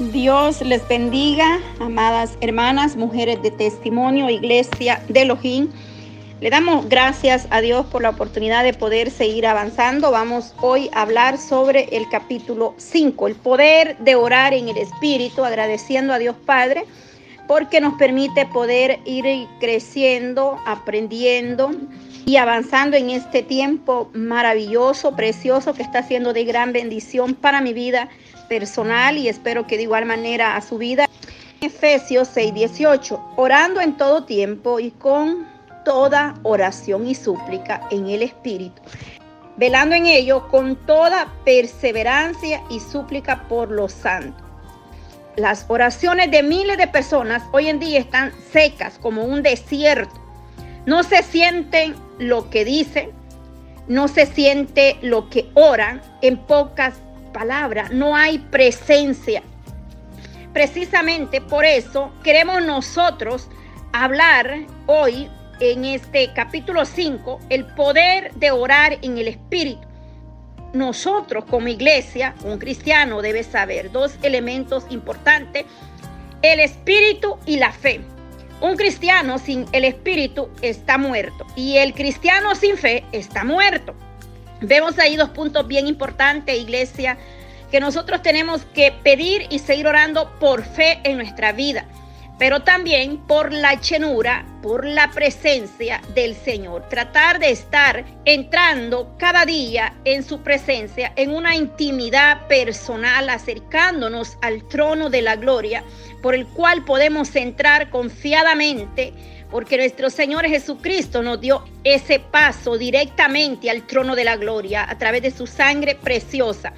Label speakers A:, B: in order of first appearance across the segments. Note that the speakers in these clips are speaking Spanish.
A: Dios les bendiga, amadas hermanas, mujeres de testimonio, iglesia de Elohim. Le damos gracias a Dios por la oportunidad de poder seguir avanzando. Vamos hoy a hablar sobre el capítulo 5, el poder de orar en el Espíritu, agradeciendo a Dios Padre porque nos permite poder ir creciendo, aprendiendo y avanzando en este tiempo maravilloso, precioso, que está siendo de gran bendición para mi vida personal y espero que de igual manera a su vida. Efesios 6:18, orando en todo tiempo y con toda oración y súplica en el Espíritu, velando en ello con toda perseverancia y súplica por los santos. Las oraciones de miles de personas hoy en día están secas como un desierto. No se sienten lo que dicen, no se siente lo que oran, en pocas palabra, no hay presencia. Precisamente por eso queremos nosotros hablar hoy en este capítulo 5, el poder de orar en el Espíritu. Nosotros como iglesia, un cristiano debe saber dos elementos importantes, el Espíritu y la fe. Un cristiano sin el Espíritu está muerto y el cristiano sin fe está muerto. Vemos ahí dos puntos bien importantes, iglesia, que nosotros tenemos que pedir y seguir orando por fe en nuestra vida, pero también por la llenura, por la presencia del Señor. Tratar de estar entrando cada día en su presencia, en una intimidad personal, acercándonos al trono de la gloria, por el cual podemos entrar confiadamente porque nuestro Señor Jesucristo nos dio ese paso directamente al trono de la gloria a través de su sangre preciosa.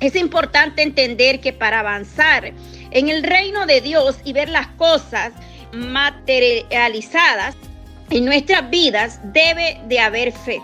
A: Es importante entender que para avanzar en el reino de Dios y ver las cosas materializadas en nuestras vidas debe de haber fe.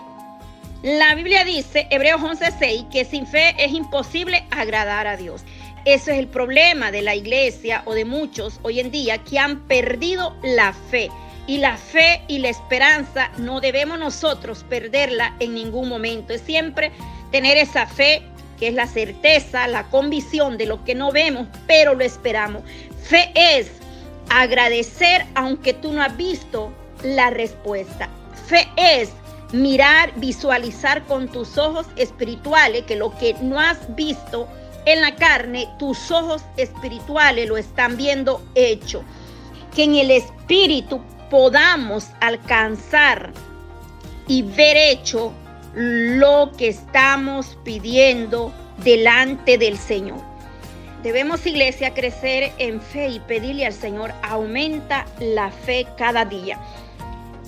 A: La Biblia dice, Hebreos 11:6, que sin fe es imposible agradar a Dios. Eso es el problema de la iglesia o de muchos hoy en día que han perdido la fe. Y la fe y la esperanza no debemos nosotros perderla en ningún momento. Es siempre tener esa fe que es la certeza, la convicción de lo que no vemos, pero lo esperamos. Fe es agradecer aunque tú no has visto la respuesta. Fe es mirar, visualizar con tus ojos espirituales que lo que no has visto en la carne, tus ojos espirituales lo están viendo hecho. Que en el espíritu podamos alcanzar y ver hecho lo que estamos pidiendo delante del Señor. Debemos, iglesia, crecer en fe y pedirle al Señor, aumenta la fe cada día.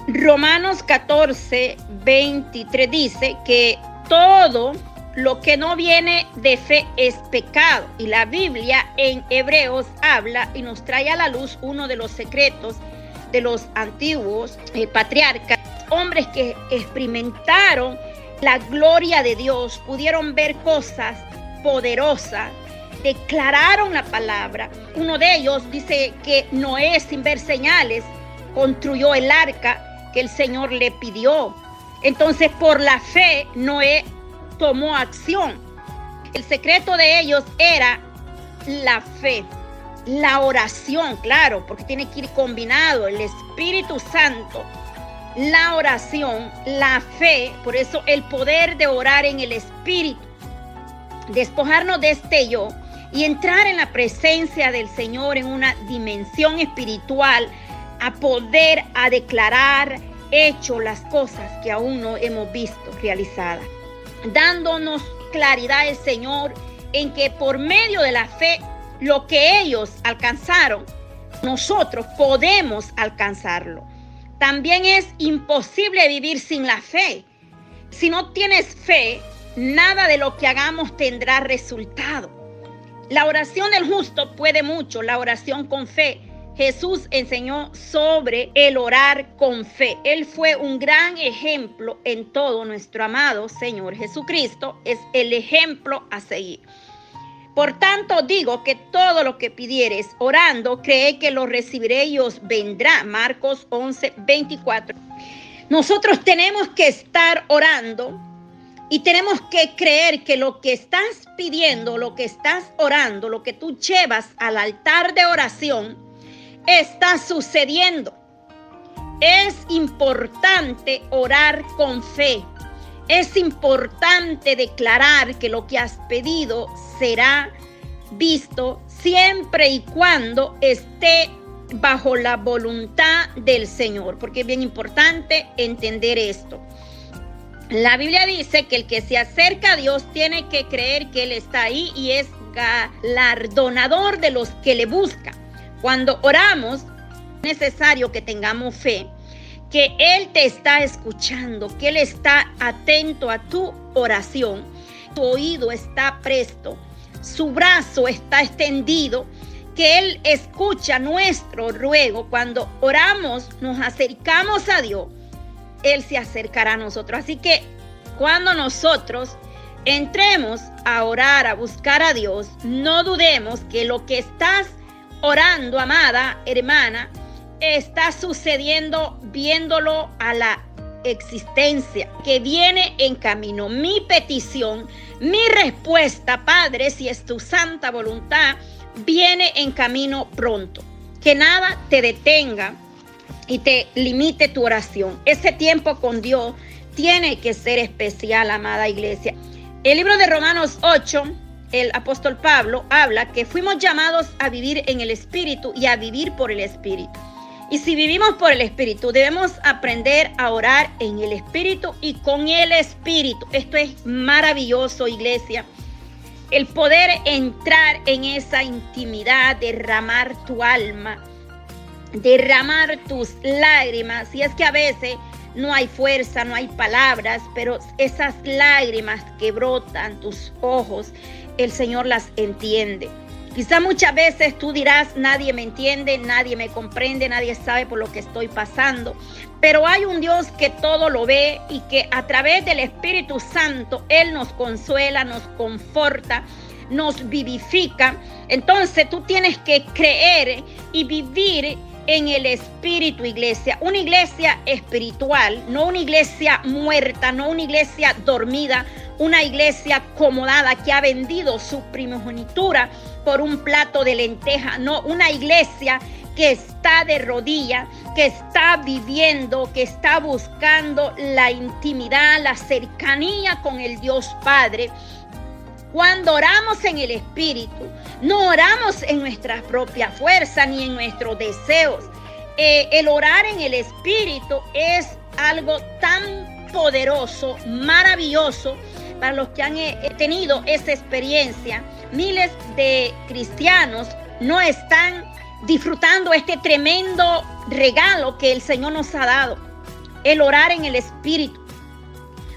A: Romanos 14, 23 dice que todo lo que no viene de fe es pecado. Y la Biblia en Hebreos habla y nos trae a la luz uno de los secretos de los antiguos eh, patriarcas, hombres que experimentaron la gloria de Dios, pudieron ver cosas poderosas, declararon la palabra. Uno de ellos dice que Noé, sin ver señales, construyó el arca que el Señor le pidió. Entonces, por la fe, Noé tomó acción. El secreto de ellos era la fe, la oración, claro, porque tiene que ir combinado el Espíritu Santo la oración, la fe, por eso el poder de orar en el Espíritu, despojarnos de este yo y entrar en la presencia del Señor en una dimensión espiritual, a poder, a declarar hecho las cosas que aún no hemos visto realizadas, dándonos claridad el Señor en que por medio de la fe, lo que ellos alcanzaron, nosotros podemos alcanzarlo. También es imposible vivir sin la fe. Si no tienes fe, nada de lo que hagamos tendrá resultado. La oración del justo puede mucho, la oración con fe. Jesús enseñó sobre el orar con fe. Él fue un gran ejemplo en todo. Nuestro amado Señor Jesucristo es el ejemplo a seguir. Por tanto digo que todo lo que pidieres orando, cree que lo recibiré y vendrá. Marcos 11, 24. Nosotros tenemos que estar orando Y tenemos que creer que lo que estás pidiendo, lo que estás orando, lo que tú llevas al altar de oración, está sucediendo. Es importante orar con fe. Es importante declarar que lo que has pedido será visto siempre y cuando esté bajo la voluntad del Señor, porque es bien importante entender esto. La Biblia dice que el que se acerca a Dios tiene que creer que Él está ahí y es galardonador de los que le buscan. Cuando oramos, es necesario que tengamos fe, que Él te está escuchando, que Él está atento a tu oración, tu oído está presto, su brazo está extendido que Él escucha nuestro ruego. Cuando oramos, nos acercamos a Dios, Él se acercará a nosotros. Así que cuando nosotros entremos a orar, a buscar a Dios, no dudemos que lo que estás orando, amada hermana, está sucediendo viéndolo a la existencia que viene en camino. Mi petición, mi respuesta, Padre, si es tu santa voluntad, viene en camino pronto. Que nada te detenga y te limite tu oración. Ese tiempo con Dios tiene que ser especial, amada iglesia. El libro de Romanos 8, el apóstol Pablo habla que fuimos llamados a vivir en el Espíritu y a vivir por el Espíritu. Y si vivimos por el Espíritu, debemos aprender a orar en el Espíritu y con el Espíritu. Esto es maravilloso, iglesia el poder entrar en esa intimidad, derramar tu alma, derramar tus lágrimas. Y es que a veces no hay fuerza, no hay palabras, pero esas lágrimas que brotan tus ojos, el Señor las entiende. Quizá muchas veces tú dirás, nadie me entiende, nadie me comprende, nadie sabe por lo que estoy pasando. Pero hay un Dios que todo lo ve y que a través del Espíritu Santo Él nos consuela, nos conforta, nos vivifica. Entonces tú tienes que creer y vivir en el espíritu iglesia, una iglesia espiritual, no una iglesia muerta, no una iglesia dormida, una iglesia acomodada que ha vendido su primogenitura por un plato de lenteja, no una iglesia que está de rodillas, que está viviendo, que está buscando la intimidad, la cercanía con el Dios Padre. Cuando oramos en el Espíritu, no oramos en nuestra propia fuerza ni en nuestros deseos. Eh, el orar en el Espíritu es algo tan poderoso, maravilloso, para los que han eh, tenido esa experiencia. Miles de cristianos no están disfrutando este tremendo regalo que el Señor nos ha dado, el orar en el Espíritu.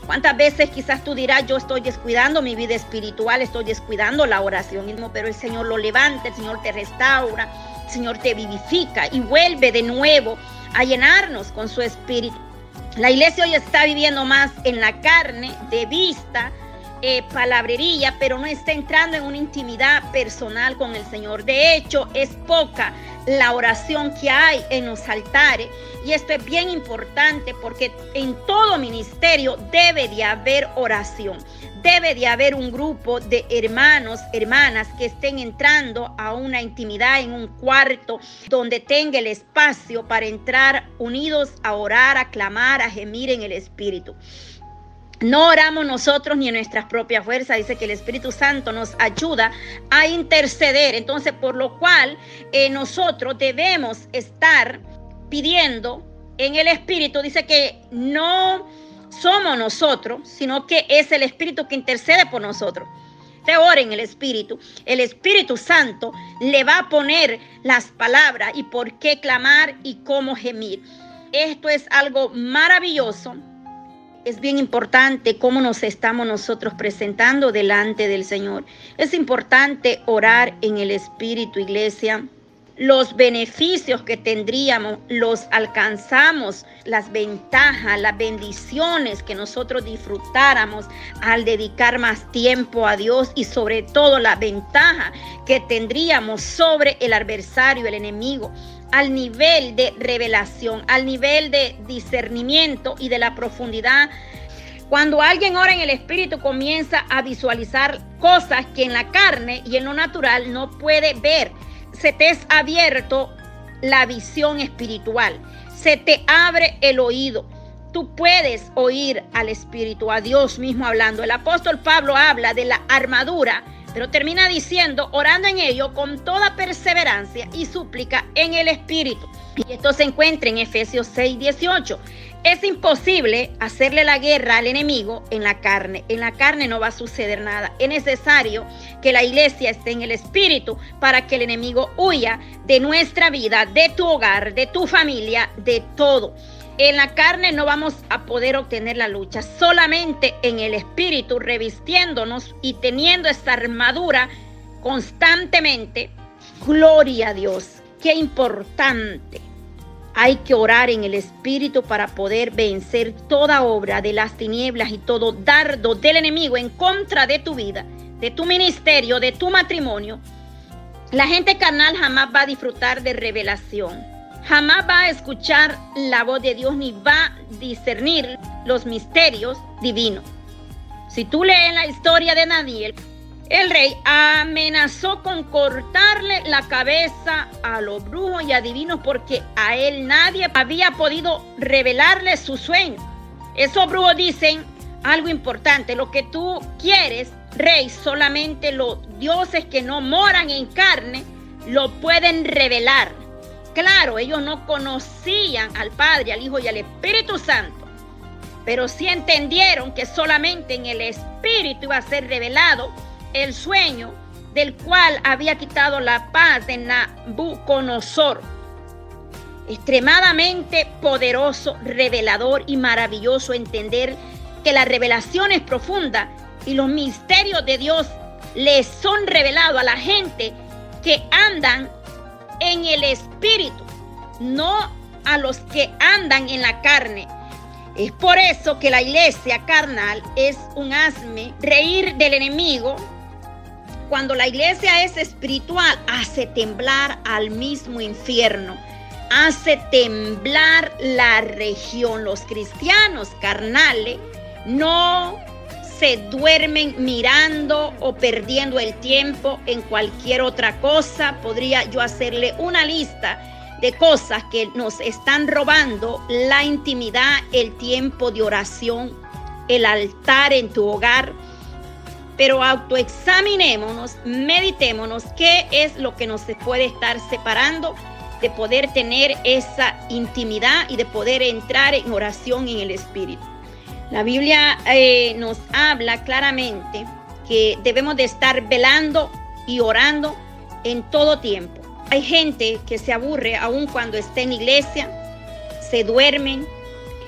A: ¿Cuántas veces quizás tú dirás, yo estoy descuidando mi vida espiritual, estoy descuidando la oración mismo, pero el Señor lo levanta, el Señor te restaura, el Señor te vivifica y vuelve de nuevo a llenarnos con su espíritu. La iglesia hoy está viviendo más en la carne, de vista, eh, palabrería, pero no está entrando en una intimidad personal con el Señor. De hecho, es poca la oración que hay en los altares. Y esto es bien importante porque en todo ministerio debe de haber oración. Debe de haber un grupo de hermanos, hermanas que estén entrando a una intimidad en un cuarto donde tenga el espacio para entrar unidos a orar, a clamar, a gemir en el Espíritu. No oramos nosotros ni en nuestras propias fuerzas. Dice que el Espíritu Santo nos ayuda a interceder. Entonces, por lo cual eh, nosotros debemos estar pidiendo en el Espíritu. Dice que no somos nosotros, sino que es el Espíritu que intercede por nosotros. Te ora en el Espíritu. El Espíritu Santo le va a poner las palabras y por qué clamar y cómo gemir. Esto es algo maravilloso es bien importante cómo nos estamos nosotros presentando delante del Señor. Es importante orar en el Espíritu, iglesia. Los beneficios que tendríamos los alcanzamos, las ventajas, las bendiciones que nosotros disfrutáramos al dedicar más tiempo a Dios y sobre todo la ventaja que tendríamos sobre el adversario, el enemigo al nivel de revelación, al nivel de discernimiento y de la profundidad Cuando alguien ora en el Espíritu comienza a visualizar cosas que en la carne y en lo natural no puede ver. Se te es abierto la visión espiritual. Se te abre el oído. Tú puedes oír al Espíritu, a Dios mismo hablando. El apóstol Pablo habla de la armadura, pero termina diciendo, orando en ello con toda perseverancia y súplica en el Espíritu. Y esto se encuentra en Efesios 6, 18. Es imposible hacerle la guerra al enemigo en la carne. En la carne no va a suceder nada. Es necesario que la iglesia esté en el espíritu para que el enemigo huya de nuestra vida, de tu hogar, de tu familia, de todo. En la carne no vamos a poder obtener la lucha, solamente en el espíritu, revistiéndonos y teniendo esta armadura constantemente. Gloria a Dios, qué importante hay que orar en el Espíritu para poder vencer toda obra de las tinieblas y todo dardo del enemigo en contra de tu vida, de tu ministerio, de tu matrimonio. La gente carnal jamás va a disfrutar de revelación. Jamás va a escuchar la voz de Dios ni va a discernir los misterios divinos. Si tú lees la historia de Daniel, el rey amenazó con cortarle la cabeza a los brujos y adivinos porque a él nadie había podido revelarle su sueño. Esos brujos dicen algo importante, lo que tú quieres, rey, solamente los dioses que no moran en carne lo pueden revelar. Claro, ellos no conocían al Padre, al Hijo y al Espíritu Santo, pero sí entendieron que solamente en el Espíritu iba a ser revelado el sueño del cual había quitado la paz de Nabucodonosor. Extremadamente poderoso, revelador y maravilloso entender que la revelación es profunda y los misterios de Dios les son revelados a la gente que andan en el espíritu, no a los que andan en la carne. Es por eso que la iglesia carnal es un asme, reír del enemigo, cuando la iglesia es espiritual, hace temblar al mismo infierno, hace temblar la región. Los cristianos carnales no se duermen mirando o perdiendo el tiempo en cualquier otra cosa. Podría yo hacerle una lista de cosas que nos están robando la intimidad, el tiempo de oración, el altar en tu hogar pero autoexaminémonos, meditémonos qué es lo que nos puede estar separando de poder tener esa intimidad y de poder entrar en oración en el Espíritu. La Biblia eh, nos habla claramente que debemos de estar velando y orando en todo tiempo. Hay gente que se aburre aun cuando esté en iglesia, se duermen,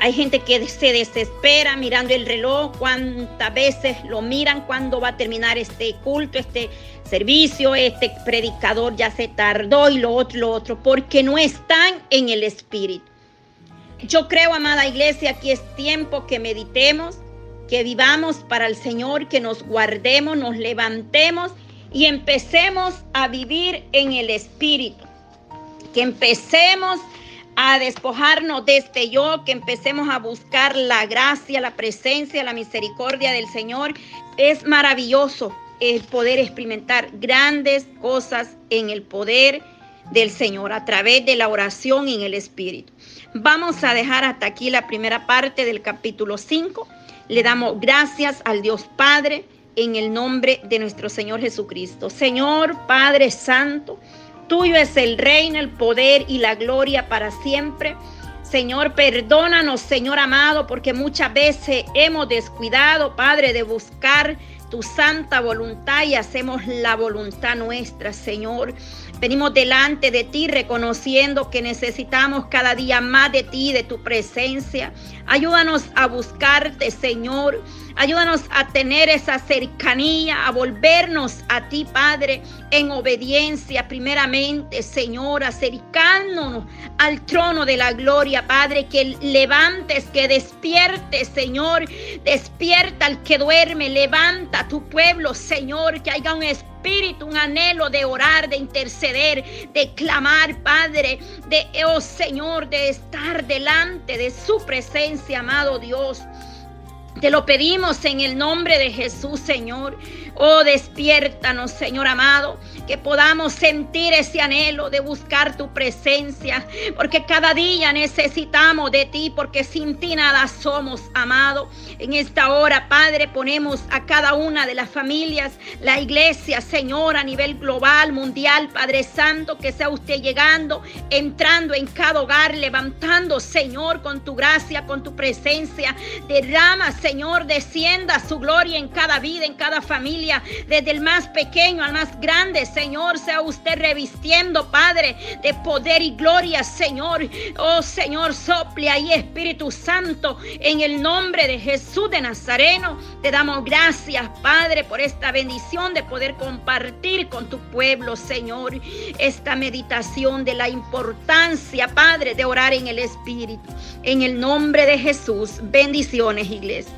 A: hay gente que se desespera mirando el reloj, cuántas veces lo miran, cuándo va a terminar este culto, este servicio, este predicador ya se tardó y lo otro, lo otro, porque no están en el Espíritu. Yo creo, amada iglesia, que es tiempo que meditemos, que vivamos para el Señor, que nos guardemos, nos levantemos y empecemos a vivir en el Espíritu. Que empecemos a despojarnos de este yo, que empecemos a buscar la gracia, la presencia, la misericordia del Señor. Es maravilloso el poder experimentar grandes cosas en el poder del Señor a través de la oración en el Espíritu. Vamos a dejar hasta aquí la primera parte del capítulo 5. Le damos gracias al Dios Padre en el nombre de nuestro Señor Jesucristo. Señor Padre Santo, Tuyo es el reino, el poder y la gloria para siempre. Señor, perdónanos, Señor amado, porque muchas veces hemos descuidado, Padre, de buscar tu santa voluntad y hacemos la voluntad nuestra, Señor. Venimos delante de ti reconociendo que necesitamos cada día más de ti, de tu presencia. Ayúdanos a buscarte, Señor. Ayúdanos a tener esa cercanía, a volvernos a ti, Padre, en obediencia primeramente, Señor, acercándonos al trono de la gloria, Padre, que levantes, que despiertes, Señor, despierta al que duerme, levanta a tu pueblo, Señor, que haya un espíritu, un anhelo de orar, de interceder, de clamar, Padre, de, oh Señor, de estar delante de su presencia, amado Dios. Te lo pedimos en el nombre de Jesús, Señor. Oh, despiértanos, Señor amado, que podamos sentir ese anhelo de buscar tu presencia, porque cada día necesitamos de ti, porque sin ti nada somos, amado. En esta hora, Padre, ponemos a cada una de las familias, la iglesia, Señor, a nivel global, mundial, Padre Santo, que sea usted llegando, entrando en cada hogar, levantando, Señor, con tu gracia, con tu presencia. Derrama, descienda su gloria en cada vida, en cada familia, desde el más pequeño al más grande, Señor, sea usted revistiendo, Padre, de poder y gloria, Señor. Oh, Señor, sople ahí, Espíritu Santo, en el nombre de Jesús de Nazareno. Te damos gracias, Padre, por esta bendición de poder compartir con tu pueblo, Señor, esta meditación de la importancia, Padre, de orar en el Espíritu. En el nombre de Jesús, bendiciones, iglesia.